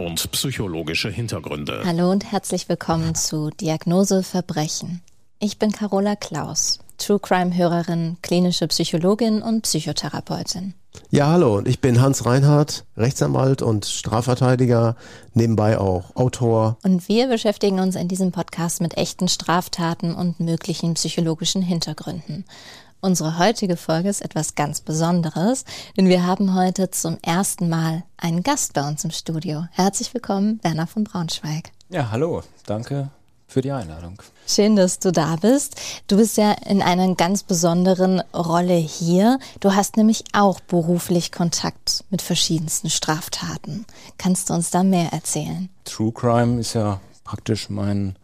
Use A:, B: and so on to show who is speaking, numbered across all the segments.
A: Und psychologische Hintergründe.
B: Hallo und herzlich willkommen zu Diagnose Verbrechen. Ich bin Carola Klaus, True Crime Hörerin, klinische Psychologin und Psychotherapeutin.
C: Ja, hallo, und ich bin Hans Reinhardt, Rechtsanwalt und Strafverteidiger, nebenbei auch Autor.
B: Und wir beschäftigen uns in diesem Podcast mit echten Straftaten und möglichen psychologischen Hintergründen. Unsere heutige Folge ist etwas ganz Besonderes, denn wir haben heute zum ersten Mal einen Gast bei uns im Studio. Herzlich willkommen, Werner von Braunschweig.
D: Ja, hallo, danke für die Einladung.
B: Schön, dass du da bist. Du bist ja in einer ganz besonderen Rolle hier. Du hast nämlich auch beruflich Kontakt mit verschiedensten Straftaten. Kannst du uns da mehr erzählen?
D: True Crime ist ja praktisch mein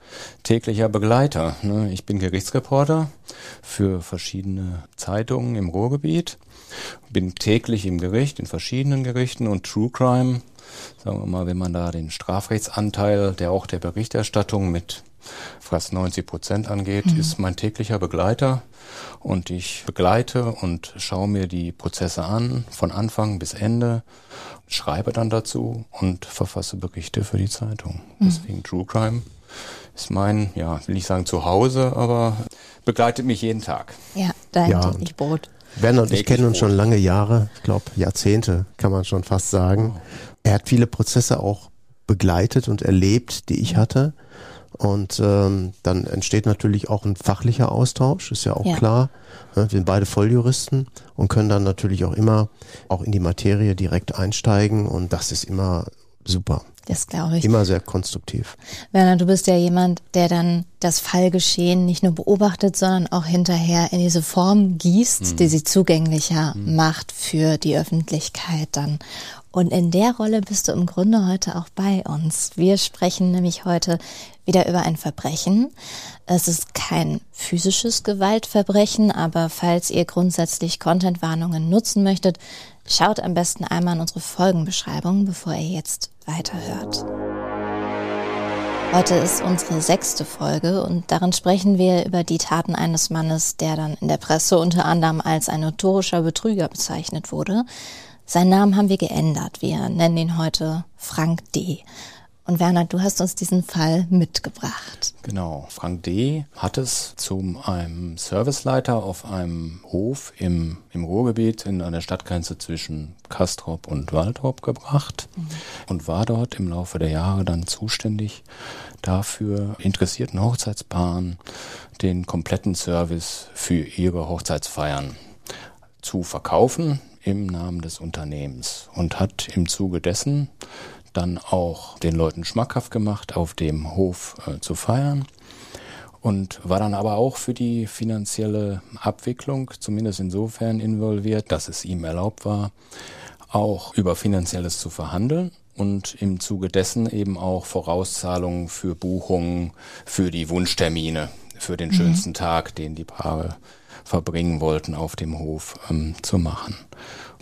D: täglicher Begleiter. Ne? Ich bin Gerichtsreporter für verschiedene Zeitungen im Ruhrgebiet, bin täglich im Gericht, in verschiedenen Gerichten und True Crime, sagen wir mal, wenn man da den Strafrechtsanteil, der auch der Berichterstattung mit fast 90 Prozent angeht, mhm. ist mein täglicher Begleiter und ich begleite und schaue mir die Prozesse an, von Anfang bis Ende schreibe dann dazu und verfasse Berichte für die Zeitung. Mhm. Deswegen True Crime ist mein, ja, will ich sagen Zuhause, aber begleitet mich jeden Tag.
B: Ja, dein ja, täglich Brot.
C: Werner und ich kennen uns schon lange Jahre, ich glaube Jahrzehnte, kann man schon fast sagen. Oh. Er hat viele Prozesse auch begleitet und erlebt, die ich hatte. Und ähm, dann entsteht natürlich auch ein fachlicher Austausch, ist ja auch ja. klar. Wir sind beide Volljuristen und können dann natürlich auch immer auch in die Materie direkt einsteigen und das ist immer super.
B: Das glaube ich.
C: Immer sehr konstruktiv.
B: Werner, du bist ja jemand, der dann das Fallgeschehen nicht nur beobachtet, sondern auch hinterher in diese Form gießt, mhm. die sie zugänglicher mhm. macht für die Öffentlichkeit dann. Und in der Rolle bist du im Grunde heute auch bei uns. Wir sprechen nämlich heute wieder über ein Verbrechen. Es ist kein physisches Gewaltverbrechen, aber falls ihr grundsätzlich Contentwarnungen nutzen möchtet, schaut am besten einmal in unsere Folgenbeschreibung, bevor ihr jetzt weiterhört. Heute ist unsere sechste Folge und darin sprechen wir über die Taten eines Mannes, der dann in der Presse unter anderem als ein notorischer Betrüger bezeichnet wurde. Seinen Namen haben wir geändert. Wir nennen ihn heute Frank D. Und Werner, du hast uns diesen Fall mitgebracht.
D: Genau. Frank D. hat es zu einem Serviceleiter auf einem Hof im, im Ruhrgebiet in einer Stadtgrenze zwischen Kastrop und Waldrop gebracht mhm. und war dort im Laufe der Jahre dann zuständig dafür, interessierten Hochzeitspaaren den kompletten Service für ihre Hochzeitsfeiern zu verkaufen im Namen des Unternehmens und hat im Zuge dessen dann auch den Leuten schmackhaft gemacht, auf dem Hof äh, zu feiern und war dann aber auch für die finanzielle Abwicklung zumindest insofern involviert, dass es ihm erlaubt war, auch über finanzielles zu verhandeln und im Zuge dessen eben auch Vorauszahlungen für Buchungen, für die Wunschtermine, für den mhm. schönsten Tag, den die Paare verbringen wollten auf dem Hof, ähm, zu machen.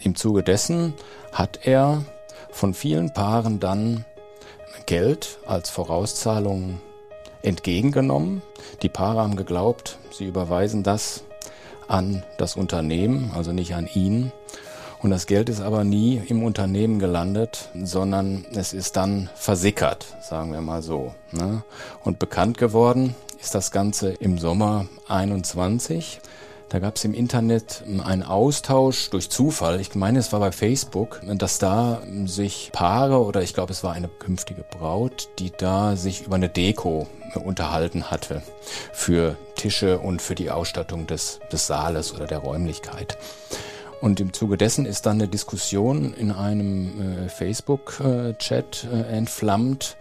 D: Im Zuge dessen hat er von vielen Paaren dann Geld als Vorauszahlung entgegengenommen. Die Paare haben geglaubt, sie überweisen das an das Unternehmen, also nicht an ihn. Und das Geld ist aber nie im Unternehmen gelandet, sondern es ist dann versickert, sagen wir mal so. Ne? Und bekannt geworden ist das Ganze im Sommer 21. Da gab es im Internet einen Austausch durch Zufall. Ich meine, es war bei Facebook, dass da sich Paare oder ich glaube, es war eine künftige Braut, die da sich über eine Deko unterhalten hatte für Tische und für die Ausstattung des, des Saales oder der Räumlichkeit. Und im Zuge dessen ist dann eine Diskussion in einem äh, Facebook-Chat äh, entflammt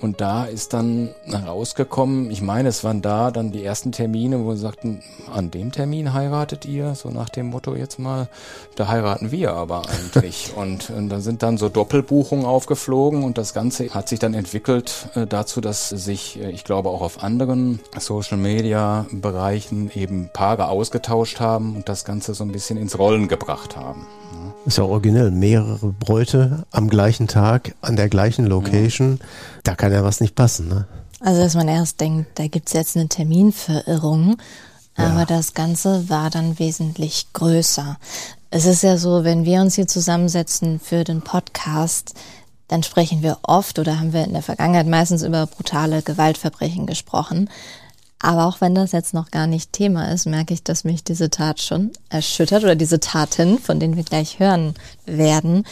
D: und da ist dann rausgekommen, ich meine, es waren da dann die ersten Termine, wo sie sagten, an dem Termin heiratet ihr, so nach dem Motto jetzt mal, da heiraten wir aber eigentlich. und, und da sind dann so Doppelbuchungen aufgeflogen und das Ganze hat sich dann entwickelt äh, dazu, dass sich, äh, ich glaube, auch auf anderen Social Media Bereichen eben Paare ausgetauscht haben und das Ganze so ein bisschen ins Rollen gebracht haben.
C: Ist ja originell. Mehrere Bräute am gleichen Tag, an der gleichen Location. Ja. Da kann ja was nicht passen, ne?
B: Also, dass man erst denkt, da gibt's jetzt eine Terminverirrung. Aber ja. das Ganze war dann wesentlich größer. Es ist ja so, wenn wir uns hier zusammensetzen für den Podcast, dann sprechen wir oft oder haben wir in der Vergangenheit meistens über brutale Gewaltverbrechen gesprochen. Aber auch wenn das jetzt noch gar nicht Thema ist, merke ich, dass mich diese Tat schon erschüttert oder diese Taten, von denen wir gleich hören werden.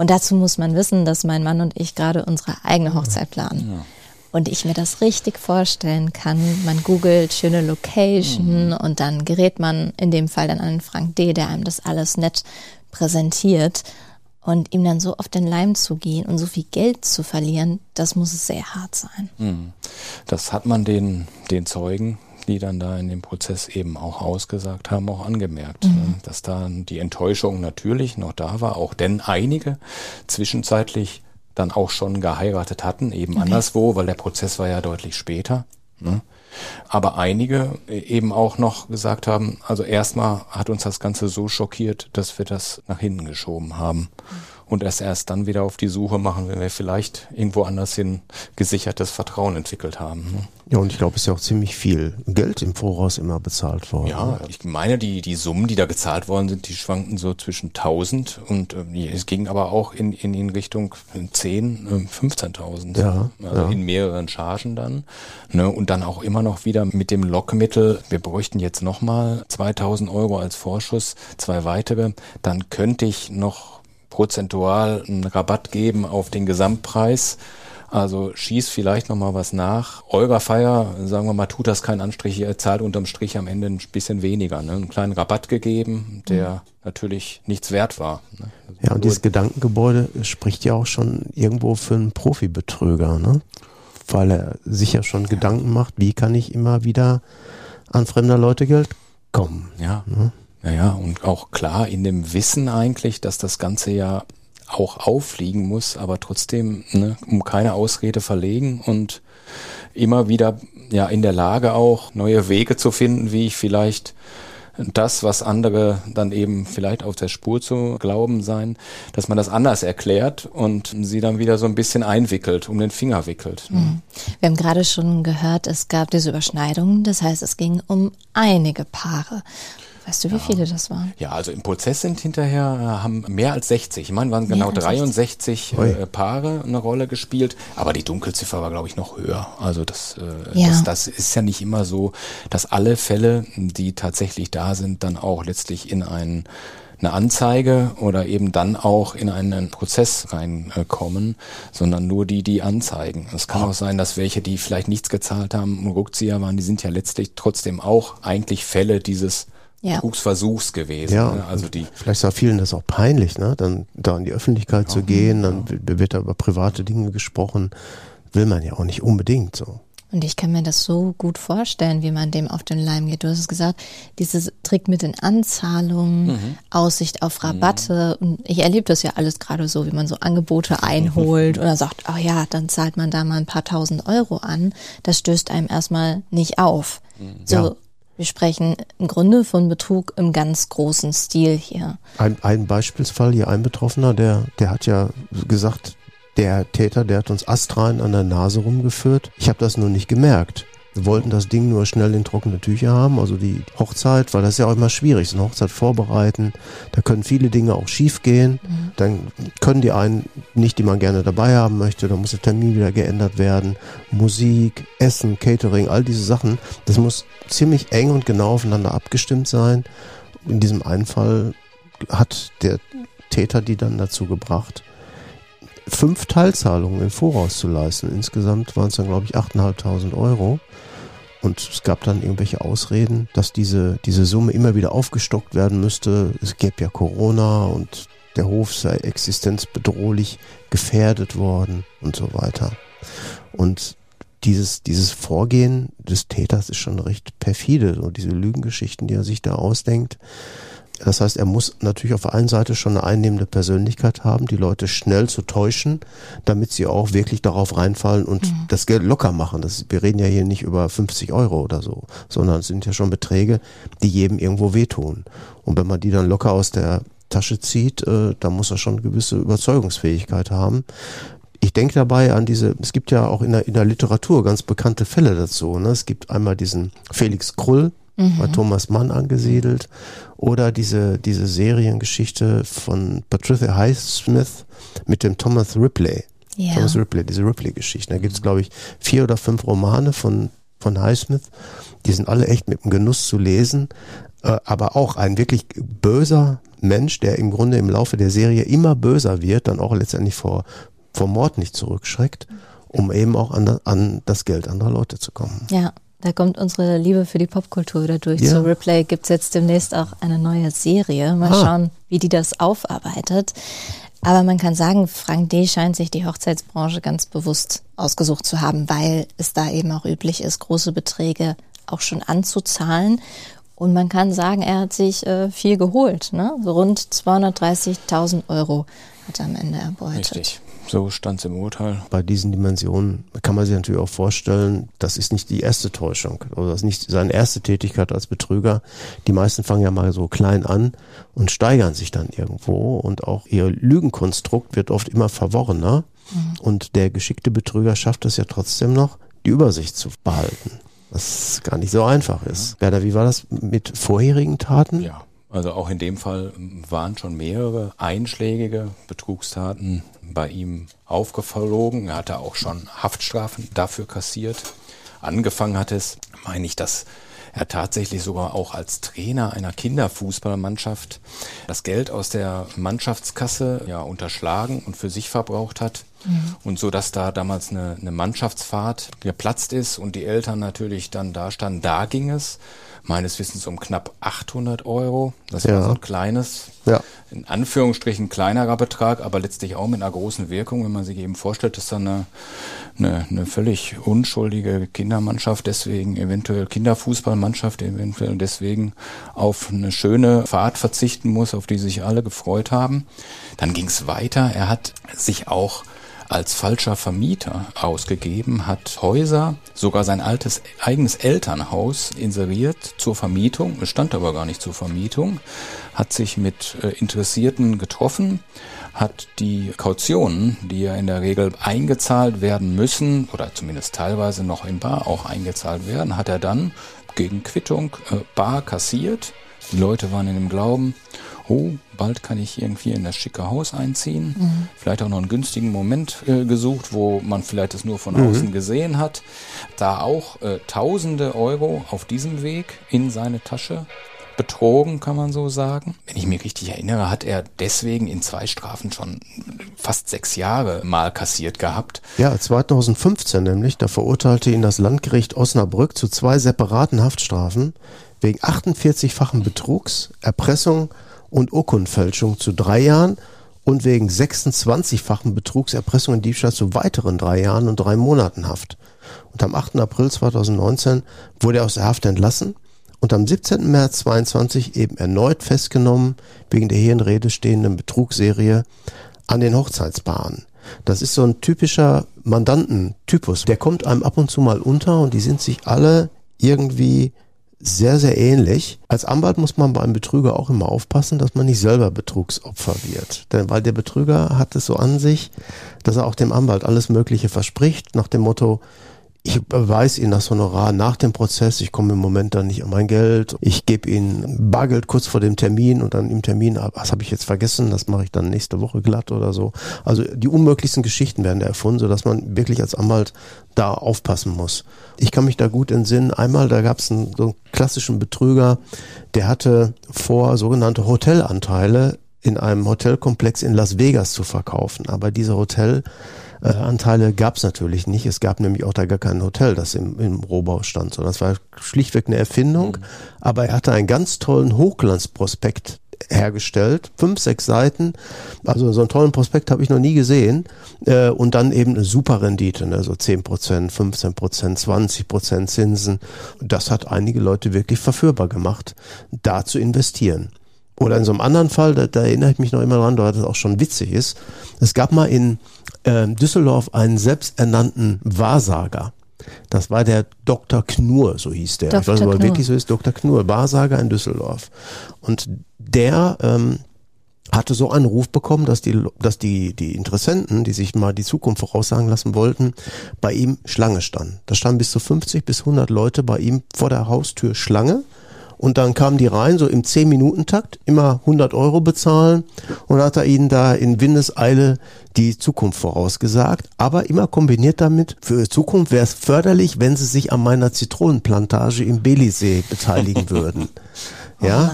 B: Und dazu muss man wissen, dass mein Mann und ich gerade unsere eigene Hochzeit planen. Ja. Und ich mir das richtig vorstellen kann. Man googelt schöne Location mhm. und dann gerät man in dem Fall dann an Frank D., der einem das alles nett präsentiert. Und ihm dann so auf den Leim zu gehen und so viel Geld zu verlieren, das muss sehr hart sein.
D: Mhm. Das hat man den, den Zeugen, die dann da in dem Prozess eben auch ausgesagt haben, auch angemerkt, mhm. Ne? dass da die Enttäuschung natürlich noch da war, auch denn einige zwischenzeitlich dann auch schon geheiratet hatten, eben okay. anderswo, weil der Prozess war ja deutlich später. Ne? Aber einige eben auch noch gesagt haben, also erstmal hat uns das Ganze so schockiert, dass wir das nach hinten geschoben haben. Mhm und es erst dann wieder auf die Suche machen, wenn wir vielleicht irgendwo anders hin gesichertes Vertrauen entwickelt haben. Ne?
C: Ja, und ich glaube, es ist ja auch ziemlich viel Geld im Voraus immer bezahlt worden.
D: Ja, ich meine, die, die Summen, die da gezahlt worden sind, die schwanken so zwischen 1000 und äh, es ging aber auch in, in, in Richtung 10, äh, 15.000. Ja, also ja. in mehreren Chargen dann. Ne? Und dann auch immer noch wieder mit dem Lockmittel, wir bräuchten jetzt nochmal 2000 Euro als Vorschuss, zwei weitere, dann könnte ich noch prozentual einen Rabatt geben auf den Gesamtpreis. Also schießt vielleicht noch mal was nach. Eurer Feier, sagen wir mal, tut das keinen Anstrich, ihr zahlt unterm Strich am Ende ein bisschen weniger. Ne? Einen kleinen Rabatt gegeben, der mhm. natürlich nichts wert war. Ne?
C: Also ja, und dieses Gedankengebäude spricht ja auch schon irgendwo für einen Profibetrüger, ne? Weil er sich ja schon ja. Gedanken macht, wie kann ich immer wieder an fremder Leute Geld kommen.
D: Ja. Ne? Naja, und auch klar in dem Wissen eigentlich, dass das Ganze ja auch auffliegen muss, aber trotzdem ne, um keine Ausrede verlegen und immer wieder ja in der Lage auch neue Wege zu finden, wie ich vielleicht das, was andere dann eben vielleicht auf der Spur zu glauben sein, dass man das anders erklärt und sie dann wieder so ein bisschen einwickelt, um den Finger wickelt.
B: Ne? Mhm. Wir haben gerade schon gehört, es gab diese Überschneidungen, das heißt, es ging um einige Paare. Weißt du, wie ja. viele das waren?
D: Ja, also im Prozess sind hinterher, äh, haben mehr als 60. Ich meine, waren genau 63 äh, Paare eine Rolle gespielt, aber die Dunkelziffer war, glaube ich, noch höher. Also das, äh, ja. das, das ist ja nicht immer so, dass alle Fälle, die tatsächlich da sind, dann auch letztlich in einen eine Anzeige oder eben dann auch in einen Prozess reinkommen, sondern nur die, die anzeigen. Es kann auch sein, dass welche, die vielleicht nichts gezahlt haben, Rückzieher waren, die sind ja letztlich trotzdem auch eigentlich Fälle dieses ja. Betrugsversuchs gewesen.
C: Ja, ne? also die vielleicht ist vielen das auch peinlich, ne? Dann da in die Öffentlichkeit ja, zu gehen, dann ja. wird da über private Dinge gesprochen, will man ja auch nicht unbedingt so.
B: Und ich kann mir das so gut vorstellen, wie man dem auf den Leim geht. Du hast es gesagt, dieses Trick mit den Anzahlungen, mhm. Aussicht auf Rabatte. Mhm. Und ich erlebe das ja alles gerade so, wie man so Angebote einholt oder sagt, oh ja, dann zahlt man da mal ein paar tausend Euro an. Das stößt einem erstmal nicht auf. Mhm. So, ja. Wir sprechen im Grunde von Betrug im ganz großen Stil hier.
C: Ein, ein Beispielsfall hier, ein Betroffener, der, der hat ja gesagt, der Täter, der hat uns astrein an der Nase rumgeführt. Ich habe das nur nicht gemerkt. Wir wollten das Ding nur schnell in trockene Tücher haben, also die Hochzeit, weil das ist ja auch immer schwierig, so eine Hochzeit vorbereiten. Da können viele Dinge auch schief gehen. Mhm. Dann können die einen nicht, die man gerne dabei haben möchte, dann muss der Termin wieder geändert werden. Musik, Essen, Catering, all diese Sachen, das muss ziemlich eng und genau aufeinander abgestimmt sein. In diesem einen Fall hat der Täter die dann dazu gebracht, fünf Teilzahlungen im Voraus zu leisten. Insgesamt waren es dann, glaube ich, 8.500 Euro. Und es gab dann irgendwelche Ausreden, dass diese, diese Summe immer wieder aufgestockt werden müsste. Es gäbe ja Corona und der Hof sei existenzbedrohlich gefährdet worden und so weiter. Und dieses, dieses Vorgehen des Täters ist schon recht perfide. So diese Lügengeschichten, die er sich da ausdenkt, das heißt, er muss natürlich auf der einen Seite schon eine einnehmende Persönlichkeit haben, die Leute schnell zu täuschen, damit sie auch wirklich darauf reinfallen und mhm. das Geld locker machen. Das, wir reden ja hier nicht über 50 Euro oder so, sondern es sind ja schon Beträge, die jedem irgendwo wehtun. Und wenn man die dann locker aus der Tasche zieht, äh, da muss er schon eine gewisse Überzeugungsfähigkeit haben. Ich denke dabei an diese, es gibt ja auch in der, in der Literatur ganz bekannte Fälle dazu. Ne? Es gibt einmal diesen Felix Krull, mhm. bei Thomas Mann angesiedelt. Oder diese, diese Seriengeschichte von Patricia Highsmith mit dem Thomas Ripley. Ja. Thomas Ripley, diese Ripley-Geschichte. Da gibt es, glaube ich, vier oder fünf Romane von, von Highsmith. Die sind alle echt mit dem Genuss zu lesen. Äh, aber auch ein wirklich böser Mensch, der im Grunde im Laufe der Serie immer böser wird, dann auch letztendlich vor, vor Mord nicht zurückschreckt, um eben auch an, an das Geld anderer Leute zu kommen.
B: Ja, da kommt unsere Liebe für die Popkultur wieder durch. Ja. Zu Replay gibt es jetzt demnächst auch eine neue Serie. Mal ah. schauen, wie die das aufarbeitet. Aber man kann sagen, Frank D. scheint sich die Hochzeitsbranche ganz bewusst ausgesucht zu haben, weil es da eben auch üblich ist, große Beträge auch schon anzuzahlen. Und man kann sagen, er hat sich äh, viel geholt. Ne? So rund 230.000 Euro hat er am Ende erbeutet.
D: Richtig. So stand es im Urteil.
C: Bei diesen Dimensionen kann man sich natürlich auch vorstellen, das ist nicht die erste Täuschung oder das ist nicht seine erste Tätigkeit als Betrüger. Die meisten fangen ja mal so klein an und steigern sich dann irgendwo und auch ihr Lügenkonstrukt wird oft immer verworrener mhm. und der geschickte Betrüger schafft es ja trotzdem noch, die Übersicht zu behalten. Was gar nicht so einfach ist. Ja. Werner, wie war das mit vorherigen Taten?
D: Ja. Also auch in dem Fall waren schon mehrere einschlägige Betrugstaten bei ihm aufgeflogen. Er hatte auch schon Haftstrafen dafür kassiert. Angefangen hat es, meine ich, dass er tatsächlich sogar auch als Trainer einer Kinderfußballmannschaft das Geld aus der Mannschaftskasse ja unterschlagen und für sich verbraucht hat. Mhm. Und so, dass da damals eine, eine Mannschaftsfahrt geplatzt ist und die Eltern natürlich dann da standen, da ging es meines Wissens um knapp 800 Euro. Das ja. war so ein kleines, ja. in Anführungsstrichen kleinerer Betrag, aber letztlich auch mit einer großen Wirkung, wenn man sich eben vorstellt, dass dann eine, eine, eine völlig unschuldige Kindermannschaft, deswegen eventuell Kinderfußballmannschaft, eventuell deswegen auf eine schöne Fahrt verzichten muss, auf die sich alle gefreut haben. Dann ging es weiter. Er hat sich auch als falscher Vermieter ausgegeben, hat Häuser, sogar sein altes eigenes Elternhaus inseriert zur Vermietung, stand aber gar nicht zur Vermietung, hat sich mit äh, Interessierten getroffen, hat die Kautionen, die ja in der Regel eingezahlt werden müssen oder zumindest teilweise noch in Bar auch eingezahlt werden, hat er dann gegen Quittung äh, bar kassiert. Die Leute waren in dem Glauben, oh, bald kann ich irgendwie in das schicke Haus einziehen. Mhm. Vielleicht auch noch einen günstigen Moment äh, gesucht, wo man vielleicht es nur von mhm. außen gesehen hat. Da auch äh, tausende Euro auf diesem Weg in seine Tasche betrogen, kann man so sagen. Wenn ich mich richtig erinnere, hat er deswegen in zwei Strafen schon fast sechs Jahre mal kassiert gehabt.
C: Ja, 2015 nämlich, da verurteilte ihn das Landgericht Osnabrück zu zwei separaten Haftstrafen wegen 48-fachen Betrugs, Erpressung und Urkundenfälschung zu drei Jahren und wegen 26-fachen Betrugs, Erpressung und Diebstahl zu weiteren drei Jahren und drei Monaten Haft. Und am 8. April 2019 wurde er aus der Haft entlassen und am 17. März 22 eben erneut festgenommen wegen der hier in Rede stehenden Betrugsserie an den Hochzeitspaaren. Das ist so ein typischer Mandantentypus. Der kommt einem ab und zu mal unter und die sind sich alle irgendwie sehr, sehr ähnlich. Als Anwalt muss man beim Betrüger auch immer aufpassen, dass man nicht selber Betrugsopfer wird. Denn weil der Betrüger hat es so an sich, dass er auch dem Anwalt alles Mögliche verspricht, nach dem Motto, ich weiß Ihnen das Honorar nach dem Prozess, ich komme im Moment dann nicht an mein Geld, ich gebe Ihnen Bargeld kurz vor dem Termin und dann im Termin, ah, was habe ich jetzt vergessen, das mache ich dann nächste Woche glatt oder so. Also die unmöglichsten Geschichten werden erfunden, sodass man wirklich als Anwalt da aufpassen muss. Ich kann mich da gut entsinnen, einmal, da gab es einen, so einen klassischen Betrüger, der hatte vor, sogenannte Hotelanteile in einem Hotelkomplex in Las Vegas zu verkaufen. Aber diese Hotel äh, Anteile gab es natürlich nicht. Es gab nämlich auch da gar kein Hotel, das im, im Rohbau stand, sondern das war schlichtweg eine Erfindung. Mhm. Aber er hatte einen ganz tollen Hochglanzprospekt hergestellt, fünf, sechs Seiten. Also so einen tollen Prospekt habe ich noch nie gesehen. Äh, und dann eben eine super Rendite, ne? so 10 Prozent, 15 Prozent, 20 Prozent Zinsen. Das hat einige Leute wirklich verführbar gemacht, da zu investieren. Oder in so einem anderen Fall, da, da erinnere ich mich noch immer dran, da das auch schon witzig ist. Es gab mal in äh, Düsseldorf einen selbsternannten Wahrsager. Das war der Dr. Knur, so hieß der. Dr. Ich weiß nicht, ob er wirklich so ist, Dr. Knur, Wahrsager in Düsseldorf. Und der ähm, hatte so einen Ruf bekommen, dass die, dass die, die Interessenten, die sich mal die Zukunft voraussagen lassen wollten, bei ihm Schlange standen. Da standen bis zu 50 bis 100 Leute bei ihm vor der Haustür Schlange. Und dann kamen die rein, so im 10-Minuten-Takt, immer 100 Euro bezahlen. Und hat er ihnen da in Windeseile die Zukunft vorausgesagt. Aber immer kombiniert damit, für Zukunft wäre es förderlich, wenn sie sich an meiner Zitronenplantage im Belisee beteiligen würden.
B: Oh
C: ja?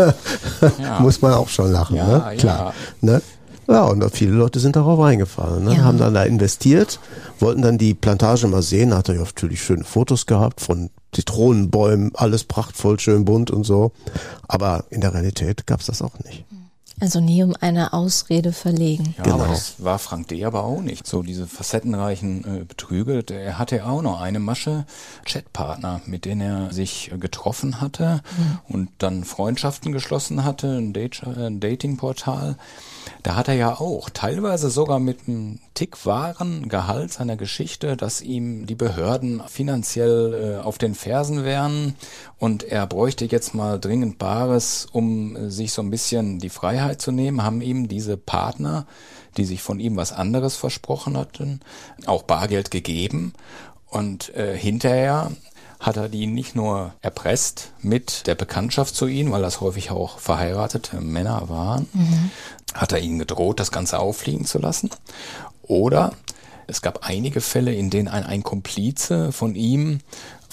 D: Ja.
C: muss man auch schon lachen,
D: Ja,
C: ne? Klar. Ne? Ja, und viele Leute sind darauf reingefallen, ne?
B: Ja.
C: haben dann da investiert, wollten dann die Plantage mal sehen, hat er ja natürlich schöne Fotos gehabt von Zitronenbäumen, alles prachtvoll, schön bunt und so. Aber in der Realität gab's das auch nicht.
B: Also nie um eine Ausrede verlegen.
D: Ja,
C: Genau.
D: aber das war Frank D. aber auch nicht. So diese facettenreichen äh, Betrüge. Er hatte auch noch eine Masche Chatpartner, mit denen er sich äh, getroffen hatte und dann Freundschaften geschlossen hatte, ein, Date, äh, ein Datingportal. Da hat er ja auch teilweise sogar mit einem Tick wahren Gehalt seiner Geschichte, dass ihm die Behörden finanziell äh, auf den Fersen wären. Und er bräuchte jetzt mal dringend Bares, um äh, sich so ein bisschen die Freiheit zu nehmen, haben ihm diese Partner, die sich von ihm was anderes versprochen hatten, auch Bargeld gegeben. Und äh, hinterher hat er die nicht nur erpresst mit der Bekanntschaft zu ihnen, weil das häufig auch verheiratete Männer waren, hat er ihnen gedroht, das Ganze auffliegen zu lassen. Oder es gab einige Fälle, in denen ein, ein Komplize von ihm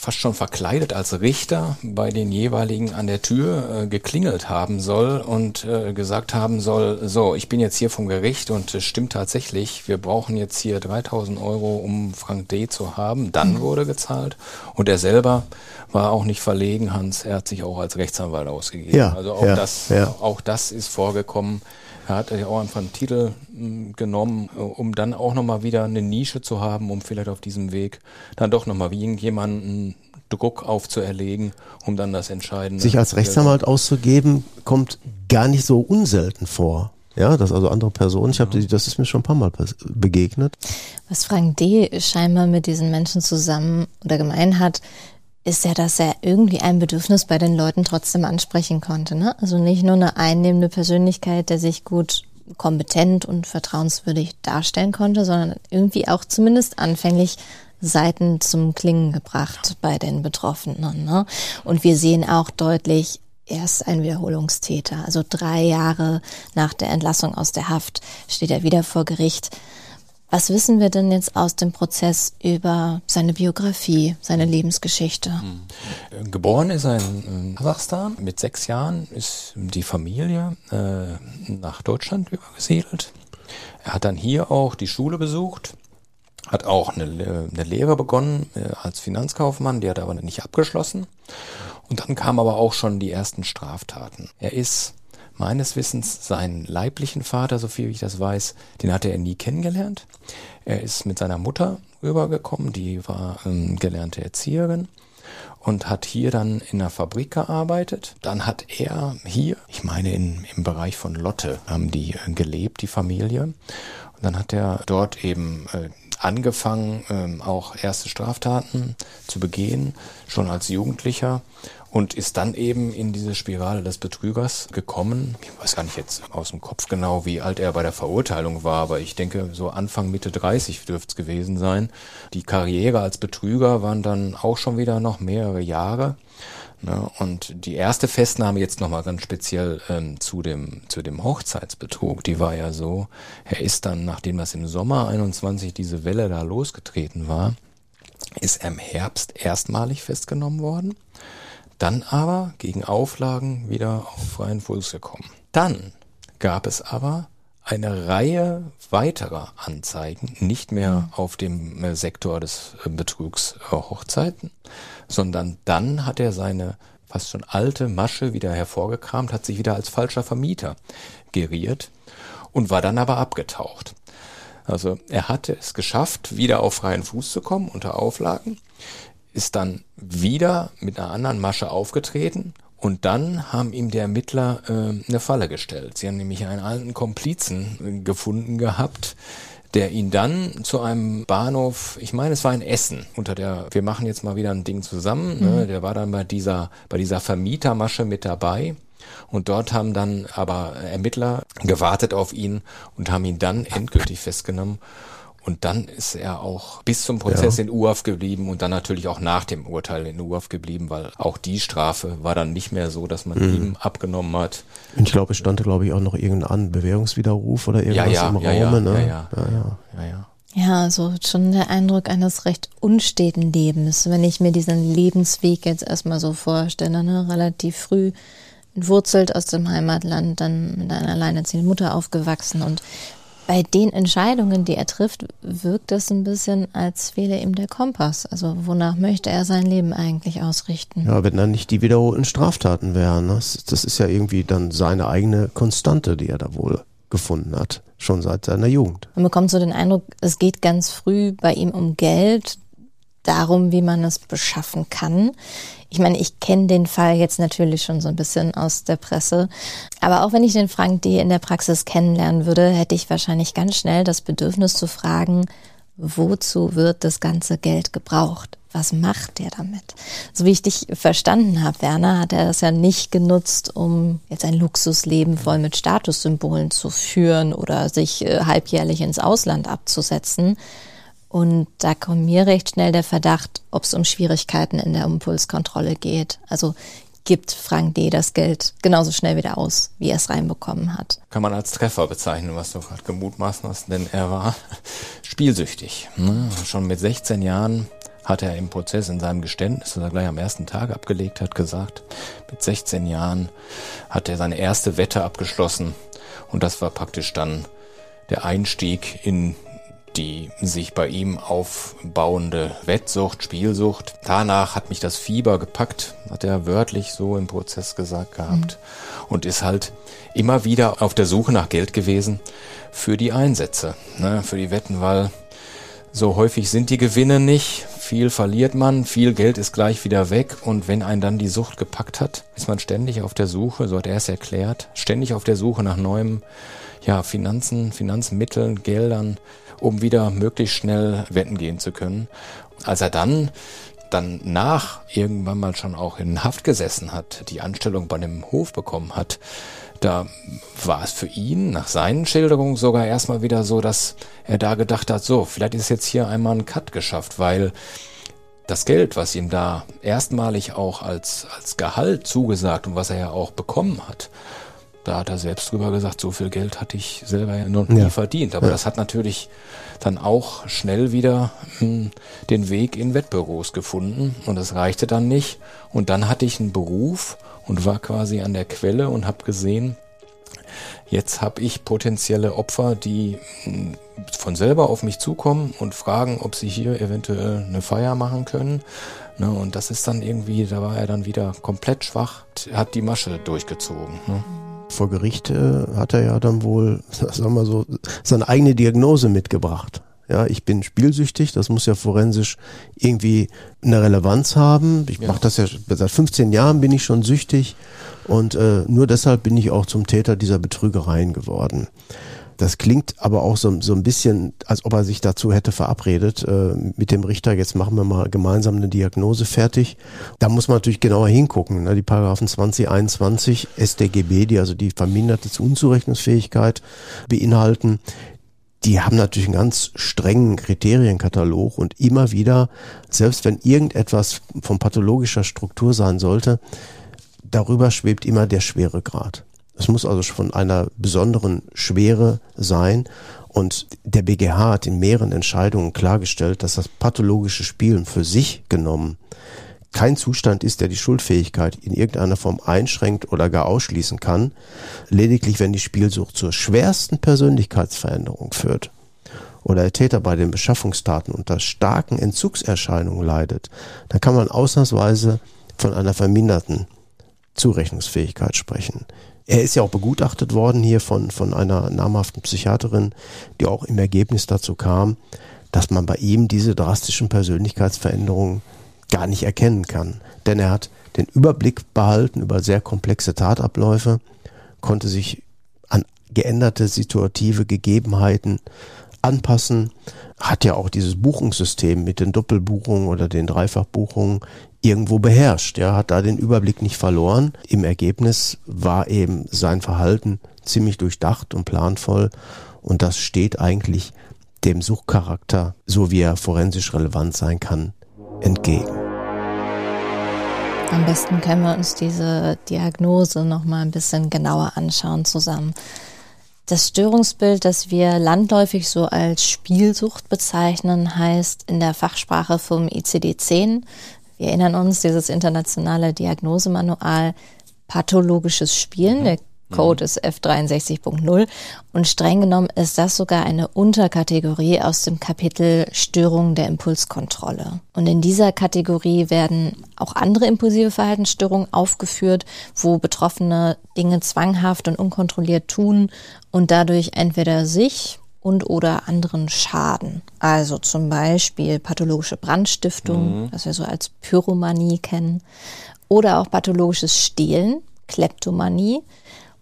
D: fast schon verkleidet als Richter bei den jeweiligen an der Tür äh, geklingelt haben soll und äh, gesagt haben soll, so, ich bin jetzt hier vom Gericht und es stimmt tatsächlich, wir brauchen jetzt hier 3000 Euro, um Frank D. zu haben. Dann wurde gezahlt und er selber war auch nicht verlegen, Hans, er hat sich auch als Rechtsanwalt ausgegeben.
C: Ja,
D: also auch
C: ja,
D: das,
C: ja.
D: auch das ist vorgekommen. Er hat ja auch einfach einen Titel mh, genommen, um dann auch nochmal wieder eine Nische zu haben, um vielleicht auf diesem Weg dann doch nochmal wie irgendjemanden Druck aufzuerlegen, um dann das Entscheidende.
C: Sich als Rechtsanwalt auszugeben, kommt gar nicht so unselten vor. Ja, dass also andere Personen, ich habe, das ist mir schon ein paar Mal begegnet.
B: Was Frank D. scheinbar mit diesen Menschen zusammen oder gemein hat, ist ja, dass er irgendwie ein Bedürfnis bei den Leuten trotzdem ansprechen konnte. Ne? Also nicht nur eine einnehmende Persönlichkeit, der sich gut kompetent und vertrauenswürdig darstellen konnte, sondern irgendwie auch zumindest anfänglich Seiten zum Klingen gebracht bei den Betroffenen. Ne? Und wir sehen auch deutlich, er ist ein Wiederholungstäter. Also drei Jahre nach der Entlassung aus der Haft steht er wieder vor Gericht. Was wissen wir denn jetzt aus dem Prozess über seine Biografie, seine Lebensgeschichte?
D: Äh, Geboren ist er in äh, Kasachstan. Mit sechs Jahren ist die Familie äh, nach Deutschland übergesiedelt. Er hat dann hier auch die Schule besucht, hat auch eine, Le- eine Lehre begonnen äh, als Finanzkaufmann, die hat er aber nicht abgeschlossen. Und dann kamen aber auch schon die ersten Straftaten. Er ist meines Wissens seinen leiblichen Vater, so viel ich das weiß, den hatte er nie kennengelernt. Er ist mit seiner Mutter rübergekommen, die war ähm, gelernte Erzieherin und hat hier dann in einer Fabrik gearbeitet. Dann hat er hier, ich meine in, im Bereich von Lotte, haben die äh, gelebt, die Familie. Und dann hat er dort eben äh, angefangen, ähm, auch erste Straftaten zu begehen, schon als Jugendlicher und ist dann eben in diese Spirale des Betrügers gekommen. Ich weiß gar nicht jetzt aus dem Kopf genau, wie alt er bei der Verurteilung war, aber ich denke, so Anfang, Mitte 30 dürfte es gewesen sein. Die Karriere als Betrüger waren dann auch schon wieder noch mehrere Jahre. Ne? Und die erste Festnahme jetzt nochmal ganz speziell ähm, zu, dem, zu dem Hochzeitsbetrug, die war ja so, er ist dann, nachdem das im Sommer 21 diese Welle da losgetreten war, ist er im Herbst erstmalig festgenommen worden, dann aber gegen Auflagen wieder auf freien Fuß gekommen. Dann gab es aber eine Reihe weiterer Anzeigen, nicht mehr auf dem äh, Sektor des äh, Betrugs äh, Hochzeiten, sondern dann hat er seine fast schon alte Masche wieder hervorgekramt, hat sich wieder als falscher Vermieter geriert und war dann aber abgetaucht. Also er hatte es geschafft, wieder auf freien Fuß zu kommen unter Auflagen, ist dann wieder mit einer anderen Masche aufgetreten und dann haben ihm die Ermittler äh, eine Falle gestellt. Sie haben nämlich einen alten Komplizen äh, gefunden gehabt, der ihn dann zu einem Bahnhof, ich meine, es war in Essen, unter der, wir machen jetzt mal wieder ein Ding zusammen, ne, der war dann bei dieser, bei dieser Vermietermasche mit dabei Und dort haben dann aber Ermittler gewartet auf ihn und haben ihn dann endgültig festgenommen. Und dann ist er auch bis zum Prozess ja. in UAF geblieben und dann natürlich auch nach dem Urteil in UAF geblieben, weil auch die Strafe war dann nicht mehr so, dass man mhm. ihm abgenommen hat.
C: Und ich glaube, es stand, glaube ich, auch noch irgendein Bewährungswiderruf oder irgendwas ja, ja, im ja, Raume.
D: Ne?
C: Ja,
D: ja, ja, ja, ja.
B: Ja, also schon der Eindruck eines recht unsteten Lebens, wenn ich mir diesen Lebensweg jetzt erstmal so vorstelle, ne? relativ früh entwurzelt aus dem Heimatland, dann mit einer alleinerziehenden Mutter aufgewachsen und bei den Entscheidungen, die er trifft, wirkt es ein bisschen, als fehle ihm der Kompass. Also wonach möchte er sein Leben eigentlich ausrichten?
C: Ja, wenn dann nicht die wiederholten Straftaten wären. Ne? Das ist ja irgendwie dann seine eigene Konstante, die er da wohl gefunden hat, schon seit seiner Jugend.
B: Man bekommt so den Eindruck, es geht ganz früh bei ihm um Geld, darum, wie man es beschaffen kann. Ich meine, ich kenne den Fall jetzt natürlich schon so ein bisschen aus der Presse. Aber auch wenn ich den Frank D. in der Praxis kennenlernen würde, hätte ich wahrscheinlich ganz schnell das Bedürfnis zu fragen, wozu wird das ganze Geld gebraucht? Was macht der damit? So wie ich dich verstanden habe, Werner, hat er das ja nicht genutzt, um jetzt ein Luxusleben voll mit Statussymbolen zu führen oder sich äh, halbjährlich ins Ausland abzusetzen, und da kommt mir recht schnell der Verdacht, ob es um Schwierigkeiten in der Impulskontrolle geht. Also gibt Frank D. das Geld genauso schnell wieder aus, wie er es reinbekommen hat.
D: Kann man als Treffer bezeichnen, was du gerade gemutmaßen hast, denn er war spielsüchtig. Ne? Schon mit 16 Jahren hat er im Prozess in seinem Geständnis, das er gleich am ersten Tag abgelegt hat, gesagt, mit 16 Jahren hat er seine erste Wette abgeschlossen und das war praktisch dann der Einstieg in die sich bei ihm aufbauende Wettsucht, Spielsucht. Danach hat mich das Fieber gepackt, hat er wörtlich so im Prozess gesagt gehabt mhm. und ist halt immer wieder auf der Suche nach Geld gewesen für die Einsätze, ne, für die Wetten, weil so häufig sind die Gewinne nicht, viel verliert man, viel Geld ist gleich wieder weg und wenn einen dann die Sucht gepackt hat, ist man ständig auf der Suche, so hat er es erklärt, ständig auf der Suche nach neuem ja, Finanzen, Finanzmitteln, Geldern, um wieder möglichst schnell wetten gehen zu können. Als er dann dann nach irgendwann mal schon auch in Haft gesessen hat, die Anstellung bei einem Hof bekommen hat, da war es für ihn nach seinen Schilderungen sogar erstmal wieder so, dass er da gedacht hat, so, vielleicht ist jetzt hier einmal ein Cut geschafft, weil das Geld, was ihm da erstmalig auch als, als Gehalt zugesagt und was er ja auch bekommen hat, da hat er selbst drüber gesagt, so viel Geld hatte ich selber ja noch nie ja. verdient. Aber ja. das hat natürlich dann auch schnell wieder hm, den Weg in Wettbüros gefunden und das reichte dann nicht. Und dann hatte ich einen Beruf und war quasi an der Quelle und habe gesehen, jetzt habe ich potenzielle Opfer, die hm, von selber auf mich zukommen und fragen, ob sie hier eventuell eine Feier machen können. Ne, und das ist dann irgendwie, da war er dann wieder komplett schwach, hat die Masche durchgezogen. Ne?
C: Vor Gericht äh, hat er ja dann wohl, sagen wir so, seine eigene Diagnose mitgebracht. Ja, ich bin spielsüchtig, das muss ja forensisch irgendwie eine Relevanz haben. Ich ja. mache das ja seit 15 Jahren bin ich schon süchtig und äh, nur deshalb bin ich auch zum Täter dieser Betrügereien geworden. Das klingt aber auch so, so ein bisschen, als ob er sich dazu hätte verabredet äh, mit dem Richter, jetzt machen wir mal gemeinsam eine Diagnose fertig. Da muss man natürlich genauer hingucken. Ne? Die Paragraphen 2021 StGB, die also die verminderte Unzurechnungsfähigkeit beinhalten, die haben natürlich einen ganz strengen Kriterienkatalog und immer wieder, selbst wenn irgendetwas von pathologischer Struktur sein sollte, darüber schwebt immer der schwere Grad. Es muss also von einer besonderen Schwere sein. Und der BGH hat in mehreren Entscheidungen klargestellt, dass das pathologische Spielen für sich genommen kein Zustand ist, der die Schuldfähigkeit in irgendeiner Form einschränkt oder gar ausschließen kann. Lediglich wenn die Spielsucht zur schwersten Persönlichkeitsveränderung führt oder der Täter bei den Beschaffungstaten unter starken Entzugserscheinungen leidet, dann kann man ausnahmsweise von einer verminderten Zurechnungsfähigkeit sprechen. Er ist ja auch begutachtet worden hier von, von einer namhaften Psychiaterin, die auch im Ergebnis dazu kam, dass man bei ihm diese drastischen Persönlichkeitsveränderungen gar nicht erkennen kann. Denn er hat den Überblick behalten über sehr komplexe Tatabläufe, konnte sich an geänderte situative Gegebenheiten anpassen, hat ja auch dieses Buchungssystem mit den Doppelbuchungen oder den Dreifachbuchungen irgendwo beherrscht. Ja, hat da den Überblick nicht verloren. Im Ergebnis war eben sein Verhalten ziemlich durchdacht und planvoll und das steht eigentlich dem Suchcharakter, so wie er forensisch relevant sein kann, entgegen.
B: Am besten können wir uns diese Diagnose noch mal ein bisschen genauer anschauen zusammen. Das Störungsbild, das wir landläufig so als Spielsucht bezeichnen, heißt in der Fachsprache vom ICD-10, wir erinnern uns, dieses internationale Diagnosemanual, pathologisches Spielen. Der Code ist F63.0 und streng genommen ist das sogar eine Unterkategorie aus dem Kapitel Störungen der Impulskontrolle. Und in dieser Kategorie werden auch andere impulsive Verhaltensstörungen aufgeführt, wo Betroffene Dinge zwanghaft und unkontrolliert tun und dadurch entweder sich und oder anderen Schaden. Also zum Beispiel pathologische Brandstiftung, mhm. was wir so als Pyromanie kennen, oder auch pathologisches Stehlen, Kleptomanie,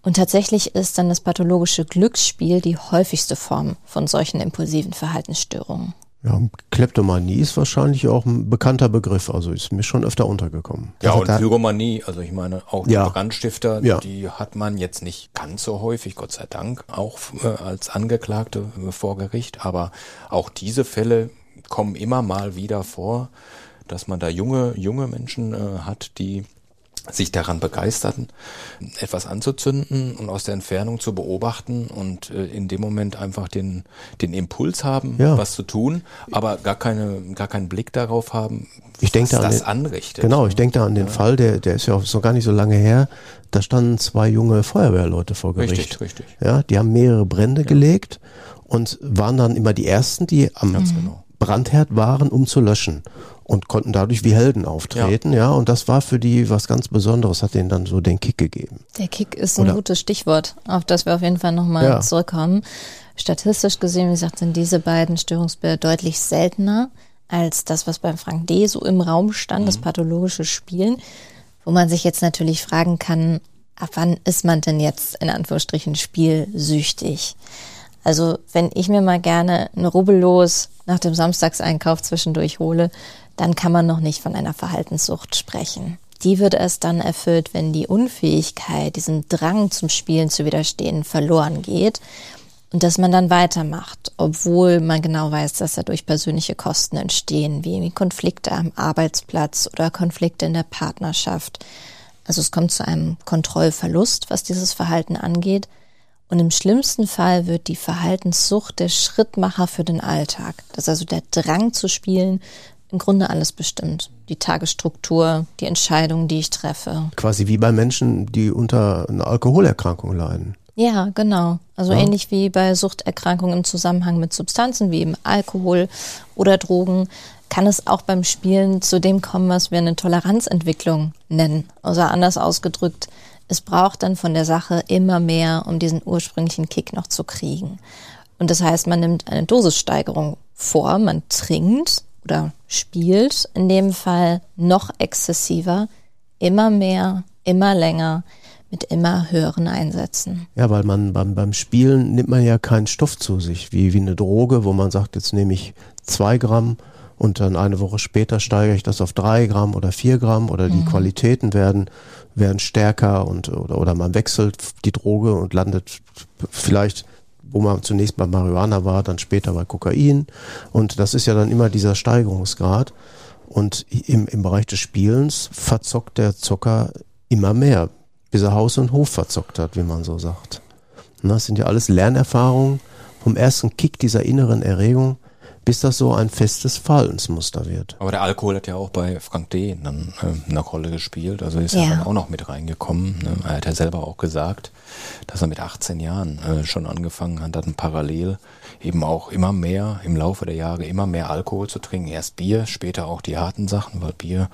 B: und tatsächlich ist dann das pathologische Glücksspiel die häufigste Form von solchen impulsiven Verhaltensstörungen.
C: Ja, Kleptomanie ist wahrscheinlich auch ein bekannter Begriff, also ist mir schon öfter untergekommen.
D: Ja,
C: also
D: und Pyromanie, also ich meine, auch die ja. Brandstifter, ja. die hat man jetzt nicht ganz so häufig, Gott sei Dank, auch äh, als Angeklagte äh, vor Gericht, aber auch diese Fälle kommen immer mal wieder vor, dass man da junge, junge Menschen äh, hat, die sich daran begeisterten, etwas anzuzünden und aus der Entfernung zu beobachten und äh, in dem Moment einfach den, den Impuls haben, ja. was zu tun, aber gar keine, gar keinen Blick darauf haben,
C: ich was da
D: das
C: den,
D: anrichtet.
C: Genau, ich denke da an den ja. Fall, der, der ist ja auch so gar nicht so lange her. Da standen zwei junge Feuerwehrleute vor Gericht.
D: Richtig, richtig.
C: Ja, die haben mehrere Brände ja. gelegt und waren dann immer die ersten, die am genau. Brandherd waren, um zu löschen und konnten dadurch wie Helden auftreten, ja. ja. Und das war für die was ganz Besonderes, hat denen dann so den Kick gegeben.
B: Der Kick ist ein Oder, gutes Stichwort, auf das wir auf jeden Fall nochmal ja. zurückkommen. Statistisch gesehen, wie gesagt, sind diese beiden Störungsbilder deutlich seltener als das, was beim Frank D. so im Raum stand, mhm. das pathologische Spielen, wo man sich jetzt natürlich fragen kann, ab wann ist man denn jetzt in Anführungsstrichen spielsüchtig? Also wenn ich mir mal gerne eine Rubbellos nach dem Samstagseinkauf zwischendurch hole, dann kann man noch nicht von einer Verhaltenssucht sprechen. Die wird erst dann erfüllt, wenn die Unfähigkeit, diesem Drang zum Spielen zu widerstehen, verloren geht und dass man dann weitermacht, obwohl man genau weiß, dass dadurch persönliche Kosten entstehen, wie Konflikte am Arbeitsplatz oder Konflikte in der Partnerschaft. Also es kommt zu einem Kontrollverlust, was dieses Verhalten angeht. Und im schlimmsten Fall wird die Verhaltenssucht der Schrittmacher für den Alltag. Das ist also der Drang zu spielen, im Grunde alles bestimmt. Die Tagesstruktur, die Entscheidungen, die ich treffe.
C: Quasi wie bei Menschen, die unter einer Alkoholerkrankung leiden.
B: Ja, genau. Also ja. ähnlich wie bei Suchterkrankungen im Zusammenhang mit Substanzen wie eben Alkohol oder Drogen kann es auch beim Spielen zu dem kommen, was wir eine Toleranzentwicklung nennen. Also anders ausgedrückt, es braucht dann von der Sache immer mehr, um diesen ursprünglichen Kick noch zu kriegen. Und das heißt, man nimmt eine Dosissteigerung vor, man trinkt oder spielt, in dem Fall noch exzessiver, immer mehr, immer länger, mit immer höheren Einsätzen.
C: Ja, weil man beim, beim Spielen nimmt man ja keinen Stoff zu sich, wie, wie eine Droge, wo man sagt, jetzt nehme ich zwei Gramm und dann eine Woche später steigere ich das auf drei Gramm oder vier Gramm oder die mhm. Qualitäten werden, werden stärker und oder, oder man wechselt die Droge und landet vielleicht wo man zunächst bei Marihuana war, dann später bei Kokain. Und das ist ja dann immer dieser Steigerungsgrad. Und im, im Bereich des Spielens verzockt der Zocker immer mehr, bis er Haus und Hof verzockt hat, wie man so sagt. das sind ja alles Lernerfahrungen vom ersten Kick dieser inneren Erregung bis das so ein festes Verhaltensmuster wird.
D: Aber der Alkohol hat ja auch bei Frank D. dann äh, eine Rolle gespielt, also ist ja. er dann auch noch mit reingekommen. Ne? Er hat ja selber auch gesagt, dass er mit 18 Jahren äh, schon angefangen hat, dann parallel eben auch immer mehr im Laufe der Jahre immer mehr Alkohol zu trinken. Erst Bier, später auch die harten Sachen, weil Bier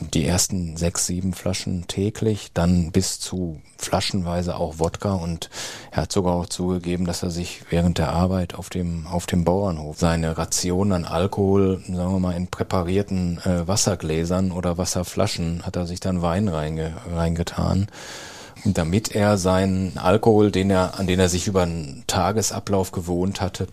D: die ersten sechs, sieben Flaschen täglich, dann bis zu flaschenweise auch Wodka. Und er hat sogar auch zugegeben, dass er sich während der Arbeit auf dem, auf dem Bauernhof seine Ration an Alkohol, sagen wir mal, in präparierten äh, Wassergläsern oder Wasserflaschen hat er sich dann Wein reinge, reingetan damit er seinen Alkohol, den er, an den er sich über einen Tagesablauf gewohnt hatte,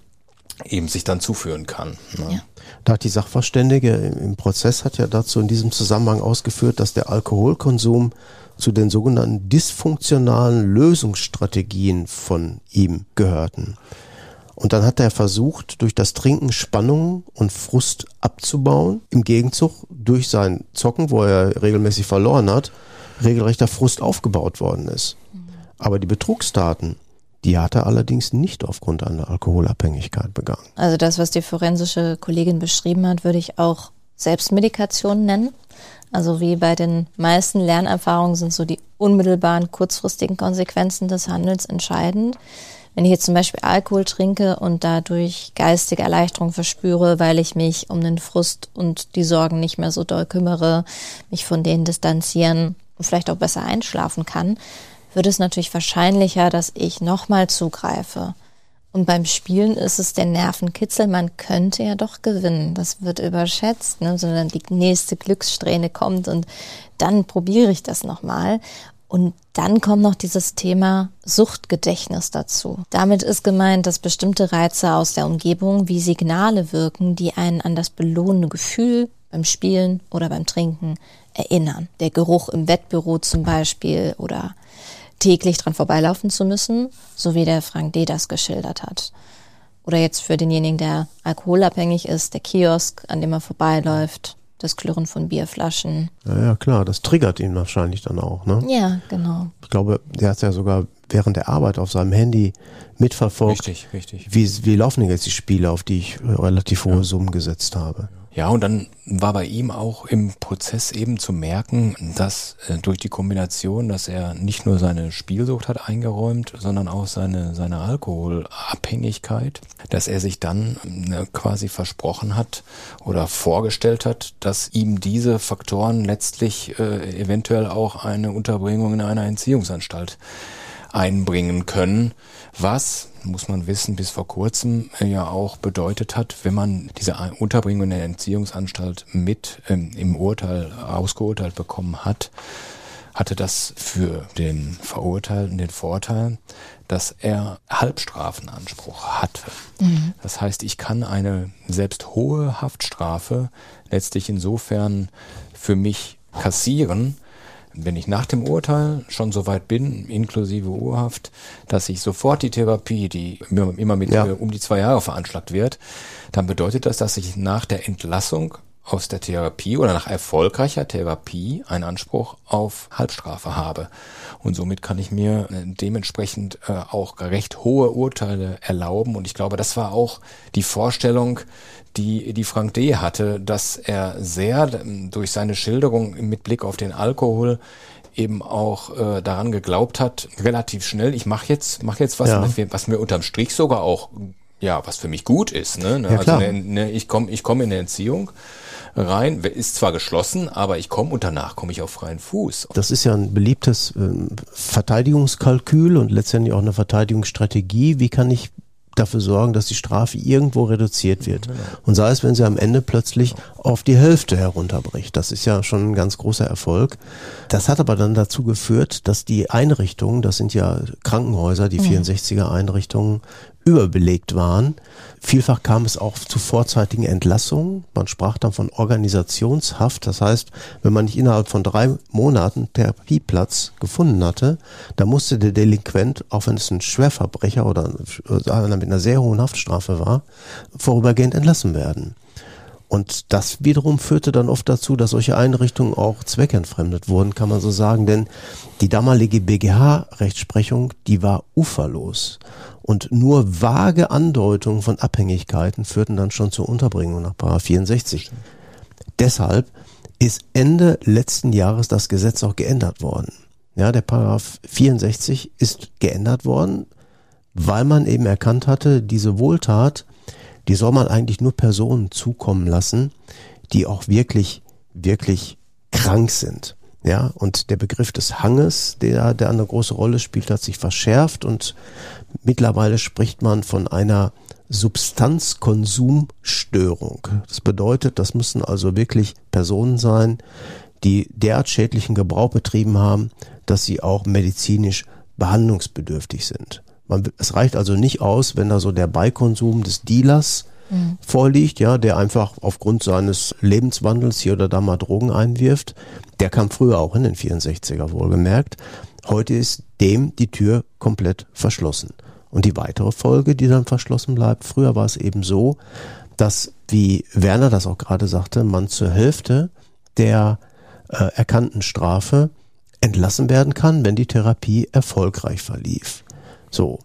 D: eben sich dann zuführen kann. Ne?
C: Ja. Da hat die Sachverständige im Prozess hat ja dazu in diesem Zusammenhang ausgeführt, dass der Alkoholkonsum zu den sogenannten dysfunktionalen Lösungsstrategien von ihm gehörten. Und dann hat er versucht, durch das Trinken Spannung und Frust abzubauen. Im Gegenzug durch sein Zocken, wo er regelmäßig verloren hat, regelrechter Frust aufgebaut worden ist. Aber die Betrugsdaten, die hat er allerdings nicht aufgrund einer Alkoholabhängigkeit begangen.
B: Also das, was die forensische Kollegin beschrieben hat, würde ich auch Selbstmedikation nennen. Also wie bei den meisten Lernerfahrungen sind so die unmittelbaren, kurzfristigen Konsequenzen des Handels entscheidend. Wenn ich jetzt zum Beispiel Alkohol trinke und dadurch geistige Erleichterung verspüre, weil ich mich um den Frust und die Sorgen nicht mehr so doll kümmere, mich von denen distanzieren und vielleicht auch besser einschlafen kann, wird es natürlich wahrscheinlicher, dass ich nochmal zugreife. Und beim Spielen ist es der Nervenkitzel, man könnte ja doch gewinnen. Das wird überschätzt, ne? sondern die nächste Glückssträhne kommt und dann probiere ich das nochmal. Und dann kommt noch dieses Thema Suchtgedächtnis dazu. Damit ist gemeint, dass bestimmte Reize aus der Umgebung wie Signale wirken, die einen an das belohnende Gefühl beim Spielen oder beim Trinken erinnern. Der Geruch im Wettbüro zum Beispiel oder täglich dran vorbeilaufen zu müssen, so wie der Frank D. das geschildert hat. Oder jetzt für denjenigen, der alkoholabhängig ist, der Kiosk, an dem er vorbeiläuft, das Klirren von Bierflaschen.
C: Ja, ja, klar, das triggert ihn wahrscheinlich dann auch, ne?
B: Ja, genau.
C: Ich glaube, der hat ja sogar während der Arbeit auf seinem Handy mitverfolgt.
D: Richtig, richtig.
C: Wie, wie laufen denn jetzt die Spiele, auf die ich relativ hohe ja. Summen gesetzt habe?
D: Ja, und dann war bei ihm auch im Prozess eben zu merken, dass äh, durch die Kombination, dass er nicht nur seine Spielsucht hat eingeräumt, sondern auch seine, seine Alkoholabhängigkeit, dass er sich dann äh, quasi versprochen hat oder vorgestellt hat, dass ihm diese Faktoren letztlich äh, eventuell auch eine Unterbringung in einer Entziehungsanstalt einbringen können, was, muss man wissen, bis vor kurzem äh, ja auch bedeutet hat, wenn man diese Unterbringung in der Entziehungsanstalt mit ähm, im Urteil ausgeurteilt bekommen hat, hatte das für den Verurteilten den Vorteil, dass er Halbstrafenanspruch hatte. Mhm. Das heißt, ich kann eine selbst hohe Haftstrafe letztlich insofern für mich kassieren, wenn ich nach dem Urteil schon so weit bin, inklusive Urhaft, dass ich sofort die Therapie, die immer mit ja. um die zwei Jahre veranschlagt wird, dann bedeutet das, dass ich nach der Entlassung aus der Therapie oder nach erfolgreicher Therapie einen Anspruch auf Halbstrafe habe. Und somit kann ich mir äh, dementsprechend äh, auch recht hohe Urteile erlauben. Und ich glaube, das war auch die Vorstellung, die, die Frank D. hatte, dass er sehr ähm, durch seine Schilderung mit Blick auf den Alkohol eben auch äh, daran geglaubt hat, relativ schnell, ich mache jetzt, mach jetzt was, ja. was mir unterm Strich sogar auch, ja, was für mich gut ist. Ne?
C: Ja, also
D: ne, ne, ich komme ich komm in eine Entziehung rein, ist zwar geschlossen, aber ich komme und danach komme ich auf freien Fuß.
C: Das ist ja ein beliebtes äh, Verteidigungskalkül und letztendlich auch eine Verteidigungsstrategie. Wie kann ich dafür sorgen, dass die Strafe irgendwo reduziert wird. Genau. Und sei es, wenn sie am Ende plötzlich auf die Hälfte herunterbricht. Das ist ja schon ein ganz großer Erfolg. Das hat aber dann dazu geführt, dass die Einrichtungen, das sind ja Krankenhäuser, die 64er mhm. Einrichtungen, überbelegt waren. Vielfach kam es auch zu vorzeitigen Entlassungen. Man sprach dann von Organisationshaft. Das heißt, wenn man nicht innerhalb von drei Monaten Therapieplatz gefunden hatte, dann musste der Delinquent, auch wenn es ein Schwerverbrecher oder einer mit einer sehr hohen Haftstrafe war, vorübergehend entlassen werden. Und das wiederum führte dann oft dazu, dass solche Einrichtungen auch zweckentfremdet wurden, kann man so sagen, denn die damalige BGH-Rechtsprechung, die war uferlos. Und nur vage Andeutungen von Abhängigkeiten führten dann schon zur Unterbringung nach 64. Deshalb ist Ende letzten Jahres das Gesetz auch geändert worden. Ja, der Paragraph 64 ist geändert worden, weil man eben erkannt hatte, diese Wohltat, die soll man eigentlich nur Personen zukommen lassen, die auch wirklich, wirklich krank sind. Ja, und der Begriff des Hanges, der, der eine große Rolle spielt, hat sich verschärft und mittlerweile spricht man von einer Substanzkonsumstörung. Das bedeutet, das müssen also wirklich Personen sein, die derart schädlichen Gebrauch betrieben haben, dass sie auch medizinisch behandlungsbedürftig sind. Man, es reicht also nicht aus, wenn da so der Beikonsum des Dealers mhm. vorliegt, ja, der einfach aufgrund seines Lebenswandels hier oder da mal Drogen einwirft. Der kam früher auch in den 64er wohlgemerkt. Heute ist dem die Tür komplett verschlossen. Und die weitere Folge, die dann verschlossen bleibt, früher war es eben so, dass, wie Werner das auch gerade sagte, man zur Hälfte der äh, erkannten Strafe entlassen werden kann, wenn die Therapie erfolgreich verlief. So,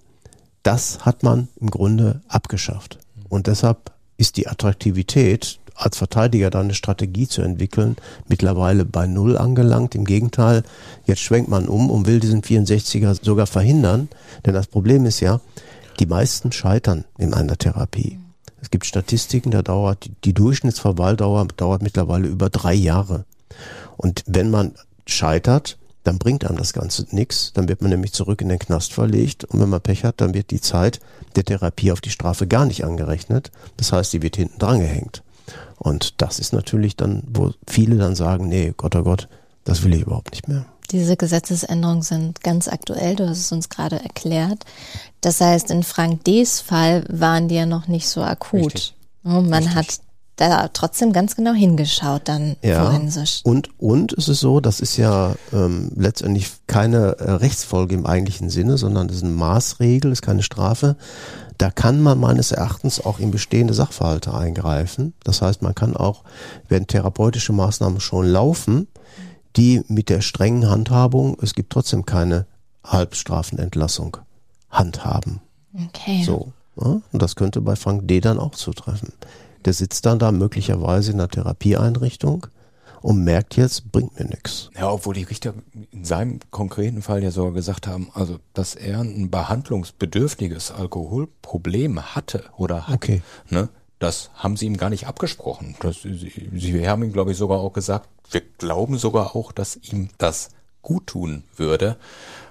C: das hat man im Grunde abgeschafft. Und deshalb ist die Attraktivität als Verteidiger da eine Strategie zu entwickeln, mittlerweile bei Null angelangt. Im Gegenteil, jetzt schwenkt man um und will diesen 64er sogar verhindern. Denn das Problem ist ja, die meisten scheitern in einer Therapie. Es gibt Statistiken, da dauert die Durchschnittsverweildauer dauert mittlerweile über drei Jahre. Und wenn man scheitert, dann bringt einem das Ganze nichts. Dann wird man nämlich zurück in den Knast verlegt und wenn man Pech hat, dann wird die Zeit der Therapie auf die Strafe gar nicht angerechnet. Das heißt, die wird hinten dran gehängt. Und das ist natürlich dann, wo viele dann sagen, nee, Gott, oh Gott, das will ich überhaupt nicht mehr.
B: Diese Gesetzesänderungen sind ganz aktuell, du hast es uns gerade erklärt. Das heißt, in Frank D.'s Fall waren die ja noch nicht so akut. Richtig. Man Richtig. hat da trotzdem ganz genau hingeschaut dann
C: ja. forensisch. Und, und es ist so, das ist ja ähm, letztendlich keine äh, Rechtsfolge im eigentlichen Sinne, sondern das ist eine Maßregel, ist keine Strafe. Da kann man meines Erachtens auch in bestehende Sachverhalte eingreifen. Das heißt, man kann auch, wenn therapeutische Maßnahmen schon laufen, die mit der strengen Handhabung, es gibt trotzdem keine Halbstrafenentlassung, handhaben. Okay. So. Ja? Und das könnte bei Frank D. dann auch zutreffen. Der sitzt dann da möglicherweise in einer Therapieeinrichtung und merkt jetzt, bringt mir nichts.
D: Ja, obwohl die Richter in seinem konkreten Fall ja sogar gesagt haben, also dass er ein behandlungsbedürftiges Alkoholproblem hatte oder hat. Okay. Ne, das haben sie ihm gar nicht abgesprochen. Das, sie, sie haben ihm, glaube ich, sogar auch gesagt, wir glauben sogar auch, dass ihm das gut tun würde.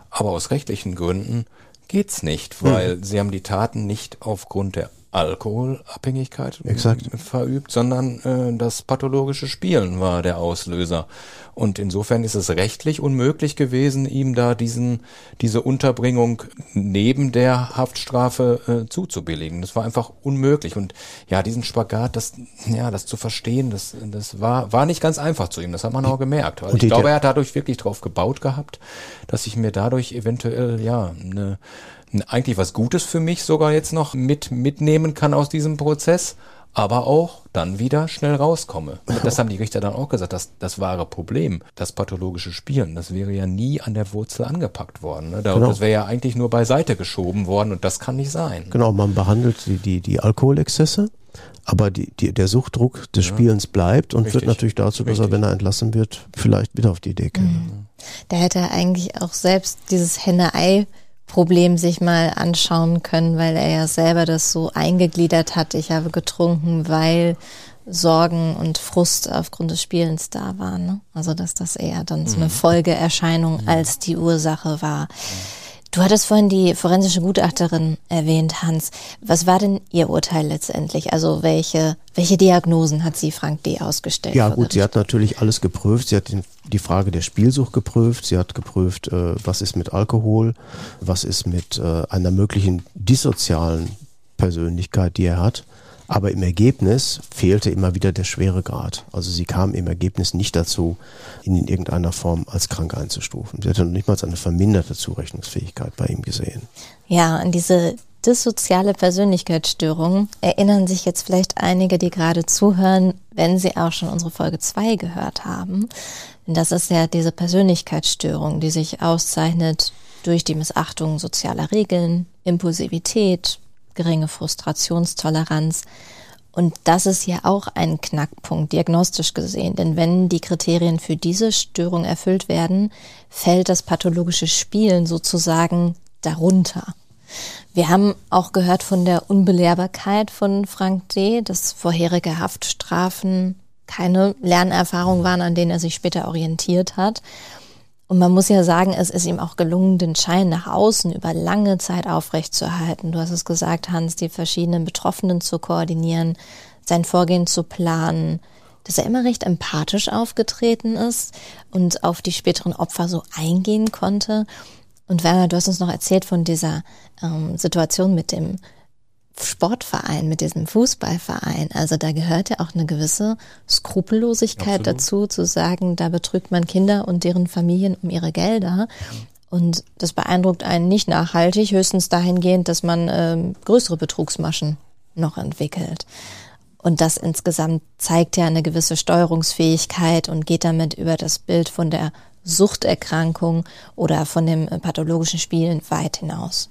D: Aber aus rechtlichen Gründen geht's nicht, weil hm. sie haben die Taten nicht aufgrund der Alkoholabhängigkeit
C: Exakt.
D: verübt, sondern äh, das pathologische Spielen war der Auslöser. Und insofern ist es rechtlich unmöglich gewesen, ihm da diesen diese Unterbringung neben der Haftstrafe äh, zuzubilligen. Das war einfach unmöglich. Und ja, diesen Spagat, das ja, das zu verstehen, das das war war nicht ganz einfach zu ihm. Das hat man auch gemerkt. Also ich glaube, er hat dadurch wirklich drauf gebaut gehabt, dass ich mir dadurch eventuell ja eine eigentlich was Gutes für mich sogar jetzt noch mit mitnehmen kann aus diesem Prozess, aber auch dann wieder schnell rauskomme. Das haben die Richter dann auch gesagt, dass das wahre Problem, das pathologische Spielen, das wäre ja nie an der Wurzel angepackt worden. Ne? Genau. Das wäre ja eigentlich nur beiseite geschoben worden und das kann nicht sein.
C: Genau, man behandelt die, die, die Alkoholexzesse, aber die, die, der Suchtdruck des ja. Spielens bleibt und Richtig. führt natürlich dazu, dass er, wenn er entlassen wird, vielleicht wieder auf die Idee käme. Mhm.
B: Da hätte er eigentlich auch selbst dieses Henne-Ei Problem sich mal anschauen können, weil er ja selber das so eingegliedert hat. Ich habe getrunken, weil Sorgen und Frust aufgrund des Spielens da waren. Ne? Also dass das eher dann so eine mhm. Folgeerscheinung mhm. als die Ursache war. Du hattest vorhin die forensische Gutachterin erwähnt, Hans. Was war denn Ihr Urteil letztendlich? Also welche, welche Diagnosen hat sie Frank D. ausgestellt?
C: Ja gut, sie hat natürlich alles geprüft. Sie hat die Frage der Spielsucht geprüft. Sie hat geprüft, äh, was ist mit Alkohol, was ist mit äh, einer möglichen dissozialen Persönlichkeit, die er hat. Aber im Ergebnis fehlte immer wieder der schwere Grad. Also sie kam im Ergebnis nicht dazu, ihn in irgendeiner Form als krank einzustufen. Sie hatte noch nicht mal eine verminderte Zurechnungsfähigkeit bei ihm gesehen.
B: Ja, an diese dissoziale Persönlichkeitsstörung erinnern sich jetzt vielleicht einige, die gerade zuhören, wenn sie auch schon unsere Folge 2 gehört haben. Denn das ist ja diese Persönlichkeitsstörung, die sich auszeichnet durch die Missachtung sozialer Regeln, Impulsivität, geringe Frustrationstoleranz. Und das ist ja auch ein Knackpunkt, diagnostisch gesehen. Denn wenn die Kriterien für diese Störung erfüllt werden, fällt das pathologische Spielen sozusagen darunter. Wir haben auch gehört von der Unbelehrbarkeit von Frank D., dass vorherige Haftstrafen keine Lernerfahrung waren, an denen er sich später orientiert hat. Und man muss ja sagen, es ist ihm auch gelungen, den Schein nach außen über lange Zeit aufrechtzuerhalten. Du hast es gesagt, Hans, die verschiedenen Betroffenen zu koordinieren, sein Vorgehen zu planen, dass er immer recht empathisch aufgetreten ist und auf die späteren Opfer so eingehen konnte. Und Werner, du hast uns noch erzählt von dieser ähm, Situation mit dem Sportverein, mit diesem Fußballverein. Also da gehört ja auch eine gewisse Skrupellosigkeit Absolut. dazu, zu sagen, da betrügt man Kinder und deren Familien um ihre Gelder. Und das beeindruckt einen nicht nachhaltig, höchstens dahingehend, dass man ähm, größere Betrugsmaschen noch entwickelt. Und das insgesamt zeigt ja eine gewisse Steuerungsfähigkeit und geht damit über das Bild von der Suchterkrankung oder von dem pathologischen Spielen weit hinaus.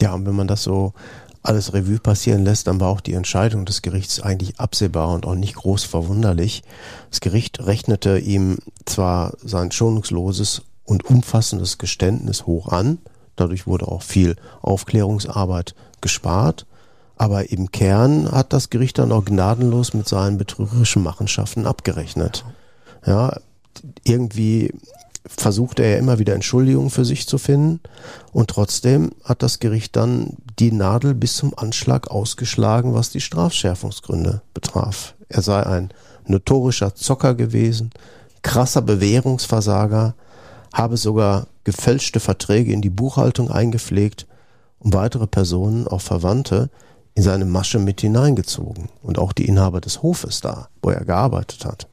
C: Ja, und wenn man das so alles Revue passieren lässt, dann war auch die Entscheidung des Gerichts eigentlich absehbar und auch nicht groß verwunderlich. Das Gericht rechnete ihm zwar sein schonungsloses und umfassendes Geständnis hoch an, dadurch wurde auch viel Aufklärungsarbeit gespart, aber im Kern hat das Gericht dann auch gnadenlos mit seinen betrügerischen Machenschaften abgerechnet. Ja, irgendwie versuchte er immer wieder Entschuldigungen für sich zu finden und trotzdem hat das Gericht dann die Nadel bis zum Anschlag ausgeschlagen, was die Strafschärfungsgründe betraf. Er sei ein notorischer Zocker gewesen, krasser Bewährungsversager, habe sogar gefälschte Verträge in die Buchhaltung eingepflegt und weitere Personen, auch Verwandte, in seine Masche mit hineingezogen und auch die Inhaber des Hofes da, wo er gearbeitet hat.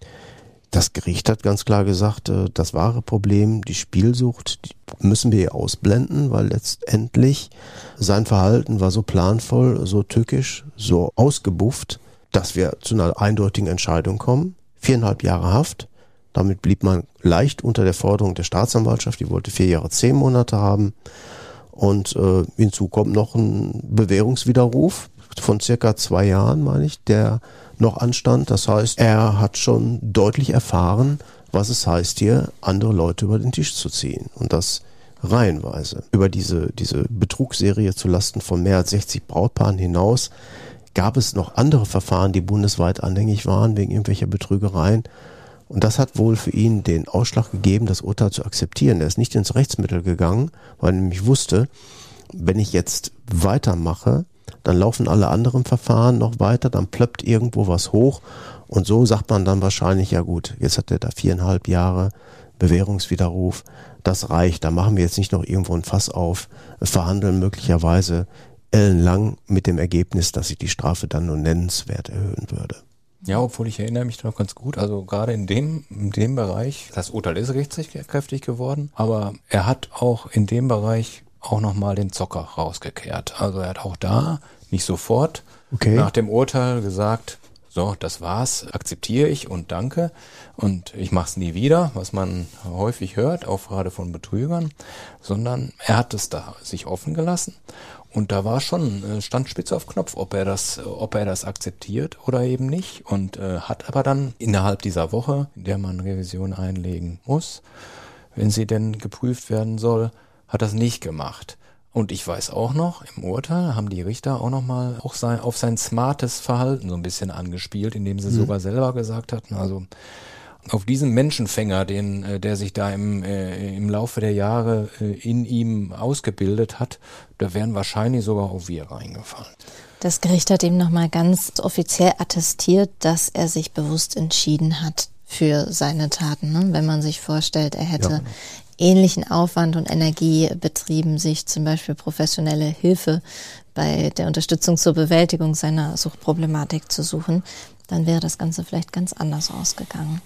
C: Das Gericht hat ganz klar gesagt, äh, das wahre Problem, die Spielsucht, die müssen wir hier ausblenden, weil letztendlich sein Verhalten war so planvoll, so tückisch, so ausgebufft, dass wir zu einer eindeutigen Entscheidung kommen. Viereinhalb Jahre Haft. Damit blieb man leicht unter der Forderung der Staatsanwaltschaft, die wollte vier Jahre zehn Monate haben. Und äh, hinzu kommt noch ein Bewährungswiderruf von circa zwei Jahren, meine ich, der noch anstand. Das heißt, er hat schon deutlich erfahren, was es heißt, hier andere Leute über den Tisch zu ziehen. Und das reihenweise. Über diese, diese Betrugsserie zu Lasten von mehr als 60 Brautpaaren hinaus gab es noch andere Verfahren, die bundesweit anhängig waren wegen irgendwelcher Betrügereien. Und das hat wohl für ihn den Ausschlag gegeben, das Urteil zu akzeptieren. Er ist nicht ins Rechtsmittel gegangen, weil er nämlich wusste, wenn ich jetzt weitermache, dann laufen alle anderen Verfahren noch weiter, dann plöppt irgendwo was hoch und so sagt man dann wahrscheinlich, ja gut, jetzt hat er da viereinhalb Jahre Bewährungswiderruf, das reicht, da machen wir jetzt nicht noch irgendwo ein Fass auf, verhandeln möglicherweise ellenlang mit dem Ergebnis, dass sich die Strafe dann nur nennenswert erhöhen würde.
D: Ja, obwohl ich erinnere mich noch ganz gut, also gerade in dem, in dem Bereich, das Urteil ist rechtskräftig geworden, aber er hat auch in dem Bereich auch nochmal den Zocker rausgekehrt. Also er hat auch da nicht sofort okay. nach dem Urteil gesagt, so, das war's, akzeptiere ich und danke und ich mach's nie wieder, was man häufig hört, auch gerade von Betrügern, sondern er hat es da sich offen gelassen und da war schon äh, stand spitz auf Knopf, ob er das, ob er das akzeptiert oder eben nicht und äh, hat aber dann innerhalb dieser Woche, in der man Revision einlegen muss, wenn sie denn geprüft werden soll, hat das nicht gemacht. Und ich weiß auch noch, im Urteil haben die Richter auch nochmal auch sein, auf sein smartes Verhalten so ein bisschen angespielt, indem sie mhm. sogar selber gesagt hatten, also auf diesen Menschenfänger, den, äh, der sich da im, äh, im Laufe der Jahre äh, in ihm ausgebildet hat, da wären wahrscheinlich sogar auch wir reingefallen.
B: Das Gericht hat ihm nochmal ganz offiziell attestiert, dass er sich bewusst entschieden hat für seine Taten. Ne? Wenn man sich vorstellt, er hätte ja ähnlichen Aufwand und Energie betrieben, sich zum Beispiel professionelle Hilfe bei der Unterstützung zur Bewältigung seiner Suchtproblematik zu suchen, dann wäre das Ganze vielleicht ganz anders ausgegangen.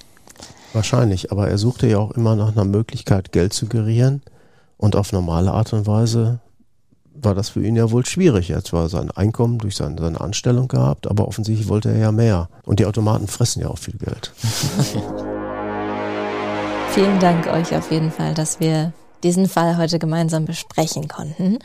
C: Wahrscheinlich, aber er suchte ja auch immer nach einer Möglichkeit, Geld zu gerieren und auf normale Art und Weise war das für ihn ja wohl schwierig. Er hat zwar sein Einkommen durch seine, seine Anstellung gehabt, aber offensichtlich wollte er ja mehr. Und die Automaten fressen ja auch viel Geld.
B: Vielen Dank euch auf jeden Fall, dass wir diesen Fall heute gemeinsam besprechen konnten.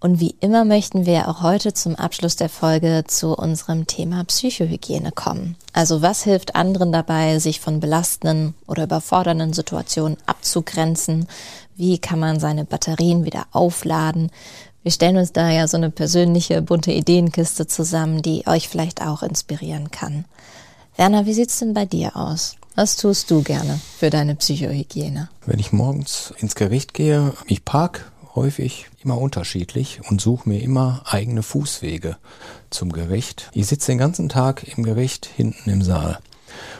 B: Und wie immer möchten wir auch heute zum Abschluss der Folge zu unserem Thema Psychohygiene kommen. Also was hilft anderen dabei, sich von belastenden oder überfordernden Situationen abzugrenzen? Wie kann man seine Batterien wieder aufladen? Wir stellen uns da ja so eine persönliche bunte Ideenkiste zusammen, die euch vielleicht auch inspirieren kann. Werner, wie sieht's denn bei dir aus? Was tust du gerne für deine Psychohygiene?
D: Wenn ich morgens ins Gericht gehe, ich park häufig immer unterschiedlich und suche mir immer eigene Fußwege zum Gericht. Ich sitze den ganzen Tag im Gericht hinten im Saal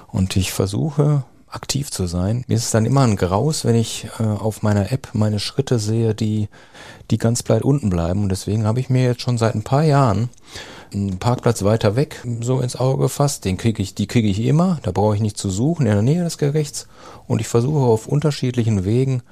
D: und ich versuche aktiv zu sein. Mir ist es dann immer ein Graus, wenn ich äh, auf meiner App meine Schritte sehe, die, die ganz bleibt unten bleiben. Und deswegen habe ich mir jetzt schon seit ein paar Jahren einen Parkplatz weiter weg so ins Auge gefasst. Den kriege ich, die kriege ich immer. Da brauche ich nicht zu suchen in der Nähe des Gerichts. Und ich versuche auf unterschiedlichen Wegen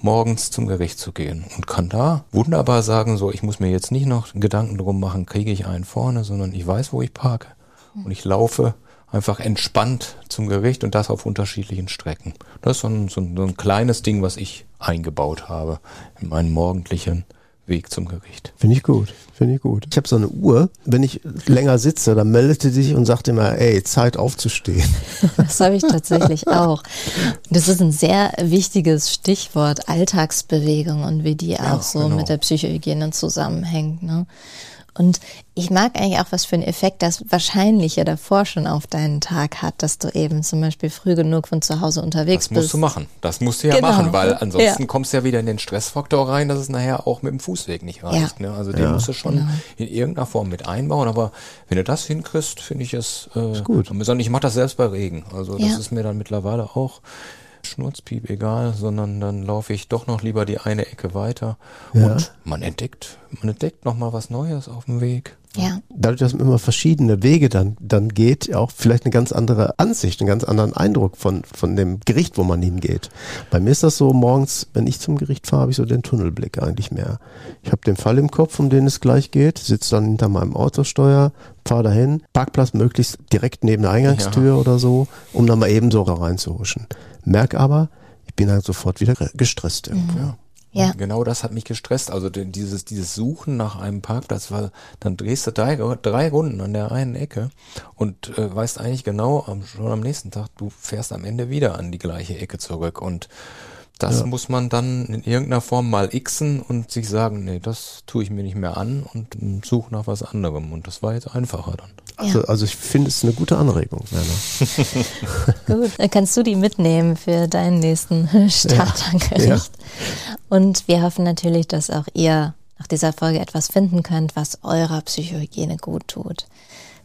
D: morgens zum Gericht zu gehen und kann da wunderbar sagen, so, ich muss mir jetzt nicht noch Gedanken drum machen, kriege ich einen vorne, sondern ich weiß, wo ich parke. Und ich laufe einfach entspannt zum Gericht und das auf unterschiedlichen Strecken. Das ist so ein, so ein, so ein kleines Ding, was ich eingebaut habe in meinen morgendlichen Weg zum Gericht.
C: Finde ich gut, finde ich gut. Ich habe so eine Uhr, wenn ich länger sitze, dann meldet sie sich und sagt immer, ey, Zeit aufzustehen.
B: Das habe ich tatsächlich auch. Das ist ein sehr wichtiges Stichwort, Alltagsbewegung und wie die ja, auch so genau. mit der Psychohygiene zusammenhängt. Ne? Und ich mag eigentlich auch, was für einen Effekt das wahrscheinlich ja davor schon auf deinen Tag hat, dass du eben zum Beispiel früh genug von zu Hause unterwegs bist.
D: Das musst
B: bist.
D: du machen. Das musst du ja genau. machen, weil ansonsten ja. kommst du ja wieder in den Stressfaktor rein, dass es nachher auch mit dem Fußweg nicht reicht. Ja. Ne? Also den ja. musst du schon genau. in irgendeiner Form mit einbauen. Aber wenn du das hinkriegst, finde ich es äh, ist gut. Ich mache das selbst bei Regen. Also das ist mir dann mittlerweile auch Schnurzpiep egal, sondern dann laufe ich doch noch lieber die eine Ecke weiter ja. und man entdeckt, man entdeckt noch mal was Neues auf dem Weg.
B: Ja.
C: Dadurch, dass man immer verschiedene Wege dann, dann geht, auch vielleicht eine ganz andere Ansicht, einen ganz anderen Eindruck von, von dem Gericht, wo man hingeht. Bei mir ist das so, morgens, wenn ich zum Gericht fahre, habe ich so den Tunnelblick eigentlich mehr. Ich habe den Fall im Kopf, um den es gleich geht, sitze dann hinter meinem Autosteuer, fahre dahin, Parkplatz möglichst direkt neben der Eingangstür ja. oder so, um dann mal eben so reinzuhuschen. Merk aber, ich bin halt sofort wieder gestresst irgendwo.
B: Mhm. Ja.
D: Genau das hat mich gestresst. Also dieses, dieses Suchen nach einem Parkplatz, weil dann drehst du drei, drei Runden an der einen Ecke und äh, weißt eigentlich genau am, schon am nächsten Tag, du fährst am Ende wieder an die gleiche Ecke zurück und das ja. muss man dann in irgendeiner Form mal xen und sich sagen, nee, das tue ich mir nicht mehr an und suche nach was anderem. Und das war jetzt einfacher dann.
C: Also, ja. also ich finde es eine gute Anregung, Werner.
B: Gut, dann kannst du die mitnehmen für deinen nächsten Startergericht. Ja. Und wir hoffen natürlich, dass auch ihr nach dieser Folge etwas finden könnt, was eurer Psychohygiene gut tut.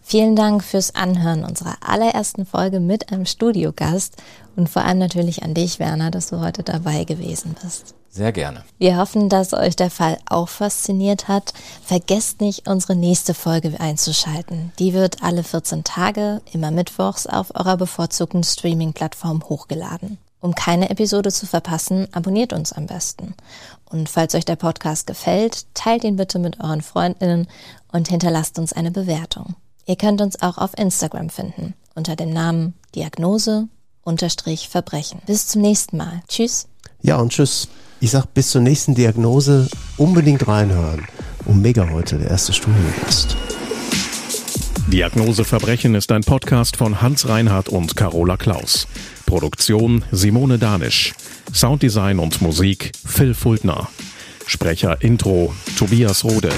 B: Vielen Dank fürs Anhören unserer allerersten Folge mit einem Studiogast und vor allem natürlich an dich, Werner, dass du heute dabei gewesen bist.
D: Sehr gerne.
B: Wir hoffen, dass euch der Fall auch fasziniert hat. Vergesst nicht, unsere nächste Folge einzuschalten. Die wird alle 14 Tage, immer mittwochs, auf eurer bevorzugten Streaming-Plattform hochgeladen. Um keine Episode zu verpassen, abonniert uns am besten. Und falls euch der Podcast gefällt, teilt ihn bitte mit euren Freundinnen und hinterlasst uns eine Bewertung. Ihr könnt uns auch auf Instagram finden unter dem Namen Diagnose unterstrich Verbrechen. Bis zum nächsten Mal. Tschüss.
C: Ja und tschüss. Ich sag bis zur nächsten Diagnose unbedingt reinhören. Omega heute der erste Studiogast.
A: Diagnose Verbrechen ist ein Podcast von Hans Reinhardt und Carola Klaus. Produktion Simone Danisch. Sounddesign und Musik Phil Fultner. Sprecher Intro Tobias Rode.